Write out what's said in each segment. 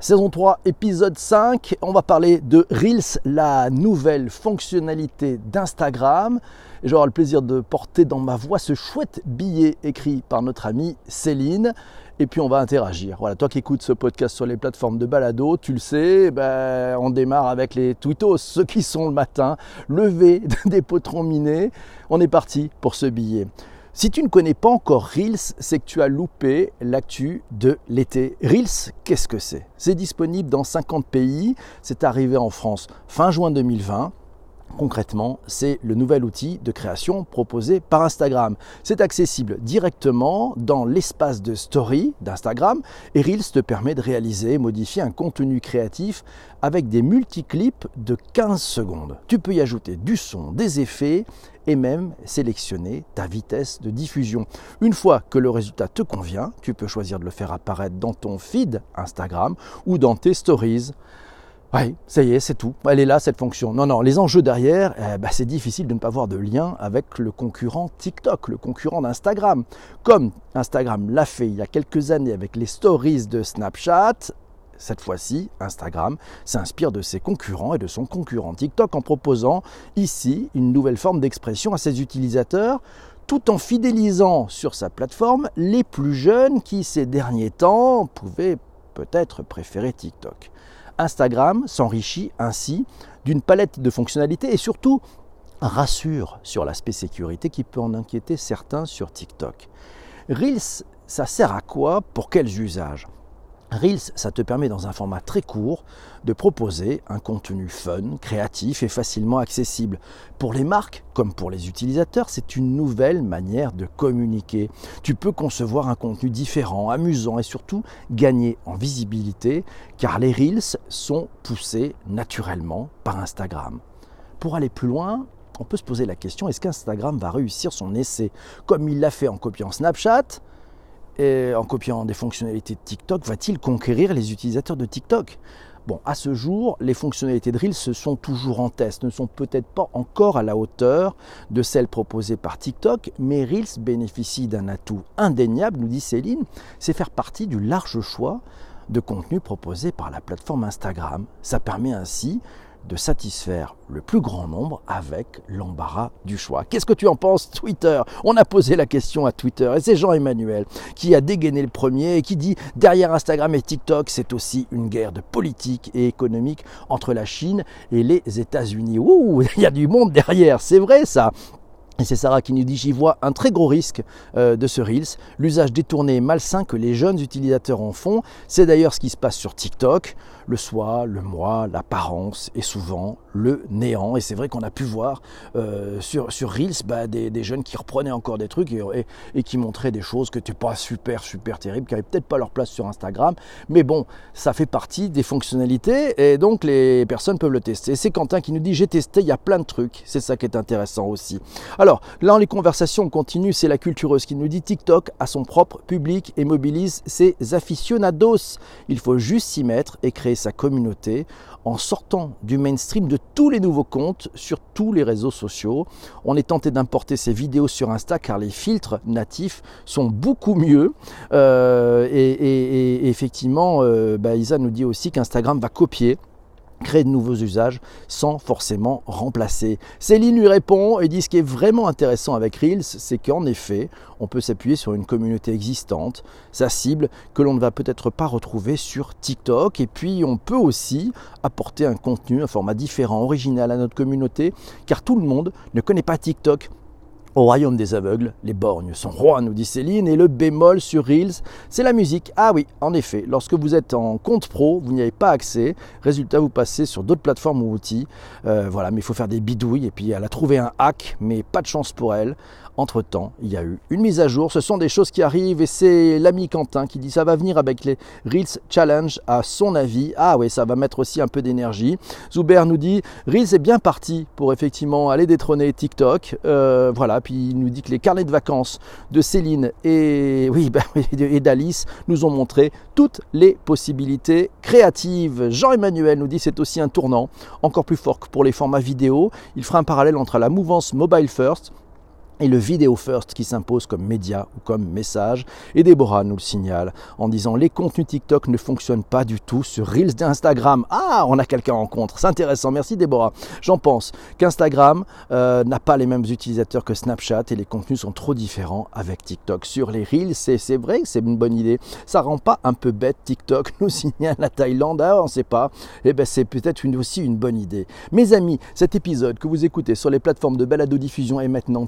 saison 3, épisode 5. On va parler de Reels, la nouvelle fonctionnalité d'Instagram. J'aurai le plaisir de porter dans ma voix ce chouette billet écrit par notre amie Céline. Et puis on va interagir. Voilà, toi qui écoutes ce podcast sur les plateformes de balado, tu le sais, ben, on démarre avec les tweetos, ceux qui sont le matin, levés des potrons minés. On est parti pour ce billet. Si tu ne connais pas encore Reels, c'est que tu as loupé l'actu de l'été. Reels, qu'est-ce que c'est? C'est disponible dans 50 pays. C'est arrivé en France fin juin 2020. Concrètement, c'est le nouvel outil de création proposé par Instagram. C'est accessible directement dans l'espace de story d'Instagram et Reels te permet de réaliser et modifier un contenu créatif avec des multiclips de 15 secondes. Tu peux y ajouter du son, des effets et même sélectionner ta vitesse de diffusion. Une fois que le résultat te convient, tu peux choisir de le faire apparaître dans ton feed Instagram ou dans tes stories. Oui, ça y est, c'est tout. Elle est là, cette fonction. Non, non, les enjeux derrière, eh ben, c'est difficile de ne pas avoir de lien avec le concurrent TikTok, le concurrent d'Instagram. Comme Instagram l'a fait il y a quelques années avec les stories de Snapchat, cette fois-ci, Instagram s'inspire de ses concurrents et de son concurrent TikTok en proposant ici une nouvelle forme d'expression à ses utilisateurs tout en fidélisant sur sa plateforme les plus jeunes qui ces derniers temps pouvaient peut-être préférer TikTok. Instagram s'enrichit ainsi d'une palette de fonctionnalités et surtout rassure sur l'aspect sécurité qui peut en inquiéter certains sur TikTok. Reels, ça sert à quoi? Pour quels usages? Reels, ça te permet dans un format très court de proposer un contenu fun, créatif et facilement accessible. Pour les marques comme pour les utilisateurs, c'est une nouvelle manière de communiquer. Tu peux concevoir un contenu différent, amusant et surtout gagner en visibilité car les Reels sont poussés naturellement par Instagram. Pour aller plus loin, on peut se poser la question, est-ce qu'Instagram va réussir son essai? Comme il l'a fait en copiant Snapchat et en copiant des fonctionnalités de TikTok, va-t-il conquérir les utilisateurs de TikTok? Bon, à ce jour, les fonctionnalités de Reels sont toujours en test, ne sont peut-être pas encore à la hauteur de celles proposées par TikTok, mais Reels bénéficie d'un atout indéniable, nous dit Céline, c'est faire partie du large choix de contenu proposé par la plateforme Instagram. Ça permet ainsi de satisfaire le plus grand nombre avec l'embarras du choix. Qu'est-ce que tu en penses, Twitter? On a posé la question à Twitter et c'est Jean-Emmanuel qui a dégainé le premier et qui dit derrière Instagram et TikTok, c'est aussi une guerre de politique et économique entre la Chine et les États-Unis. Ouh, il y a du monde derrière, c'est vrai ça. Et c'est Sarah qui nous dit J'y vois un très gros risque euh, de ce Reels, l'usage détourné et malsain que les jeunes utilisateurs en font. C'est d'ailleurs ce qui se passe sur TikTok. Le soi, le moi, l'apparence et souvent le néant. Et c'est vrai qu'on a pu voir euh, sur, sur Reels bah, des, jeunes qui reprenaient encore des trucs et, et, qui montraient des choses que n'étaient pas super, super terribles, qui n'avaient peut-être pas leur place sur Instagram. Mais bon, ça fait partie des fonctionnalités et donc les personnes peuvent le tester. C'est Quentin qui nous dit J'ai testé, il y a plein de trucs. C'est ça qui est intéressant aussi. Alors, là, les conversations continuent, c'est la cultureuse qui nous dit TikTok a son propre public et mobilise ses aficionados. Il faut juste s'y mettre et créer sa communauté en sortant du mainstream de tous les nouveaux comptes sur tous les réseaux sociaux. On est tenté d'importer ces vidéos sur Insta car les filtres natifs sont beaucoup mieux. Euh, et, effectivement, euh, bah, Isa nous dit aussi qu'Instagram va copier créer de nouveaux usages sans forcément remplacer. Céline lui répond et dit ce qui est vraiment intéressant avec Reels, c'est qu'en effet, on peut s'appuyer sur une communauté existante, sa cible que l'on ne va peut-être pas retrouver sur TikTok. Et puis on peut aussi apporter un contenu, un format différent, original à notre communauté, car tout le monde ne connaît pas TikTok. Au royaume des aveugles, les borgnes sont rois, nous dit Céline, et le bémol sur Reels, c'est la musique. Ah oui, en effet, lorsque vous êtes en compte pro, vous n'y avez pas accès. Résultat, vous passez sur d'autres plateformes ou outils. Euh, voilà, mais il faut faire des bidouilles, et puis elle a trouvé un hack, mais pas de chance pour elle. Entre-temps, il y a eu une mise à jour. Ce sont des choses qui arrivent et c'est l'ami Quentin qui dit ça va venir avec les Reels Challenge à son avis. Ah oui, ça va mettre aussi un peu d'énergie. Zuber nous dit Reels est bien parti pour effectivement aller détrôner TikTok. Euh, voilà, il nous dit que les carnets de vacances de Céline bah, et d'Alice nous ont montré toutes les possibilités créatives. Jean-Emmanuel nous dit c'est aussi un tournant encore plus fort que pour les formats vidéo. Il fera un parallèle entre la mouvance mobile first et le vidéo first qui s'impose comme média ou comme message. Et Déborah nous le signale en disant les contenus TikTok ne fonctionnent pas du tout sur Reels d'Instagram. Ah, on a quelqu'un en contre, c'est intéressant, merci Déborah. J'en pense qu'Instagram euh, n'a pas les mêmes utilisateurs que Snapchat et les contenus sont trop différents avec TikTok. Sur les Reels, c'est vrai c'est une bonne idée. Ça rend pas un peu bête TikTok, nous signale la Thaïlande, ah, on sait pas. Eh bien c'est peut-être aussi une bonne idée. Mes amis, cet épisode que vous écoutez sur les plateformes de balado-diffusion est maintenant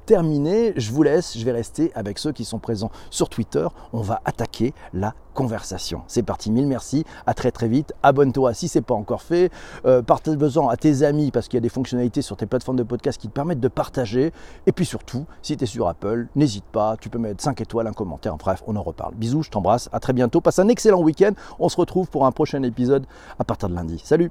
je vous laisse, je vais rester avec ceux qui sont présents sur Twitter. On va attaquer la conversation. C'est parti, mille merci, à très très vite. Abonne-toi si ce n'est pas encore fait. Euh, Partage-en à tes amis parce qu'il y a des fonctionnalités sur tes plateformes de podcast qui te permettent de partager. Et puis surtout, si tu es sur Apple, n'hésite pas, tu peux mettre 5 étoiles, un commentaire. Bref, on en reparle. Bisous, je t'embrasse, à très bientôt. Passe un excellent week-end. On se retrouve pour un prochain épisode à partir de lundi. Salut